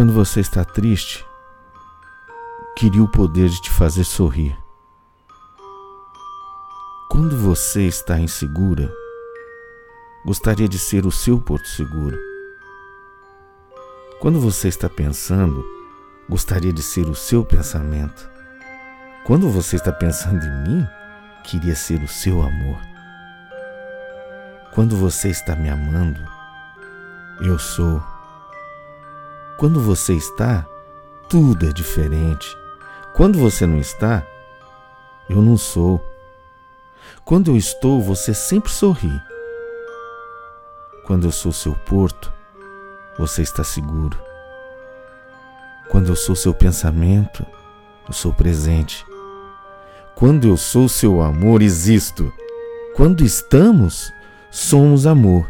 Quando você está triste, queria o poder de te fazer sorrir. Quando você está insegura, gostaria de ser o seu porto seguro. Quando você está pensando, gostaria de ser o seu pensamento. Quando você está pensando em mim, queria ser o seu amor. Quando você está me amando, eu sou. Quando você está, tudo é diferente. Quando você não está, eu não sou. Quando eu estou, você sempre sorri. Quando eu sou seu porto, você está seguro. Quando eu sou seu pensamento, eu sou presente. Quando eu sou seu amor, existo. Quando estamos, somos amor.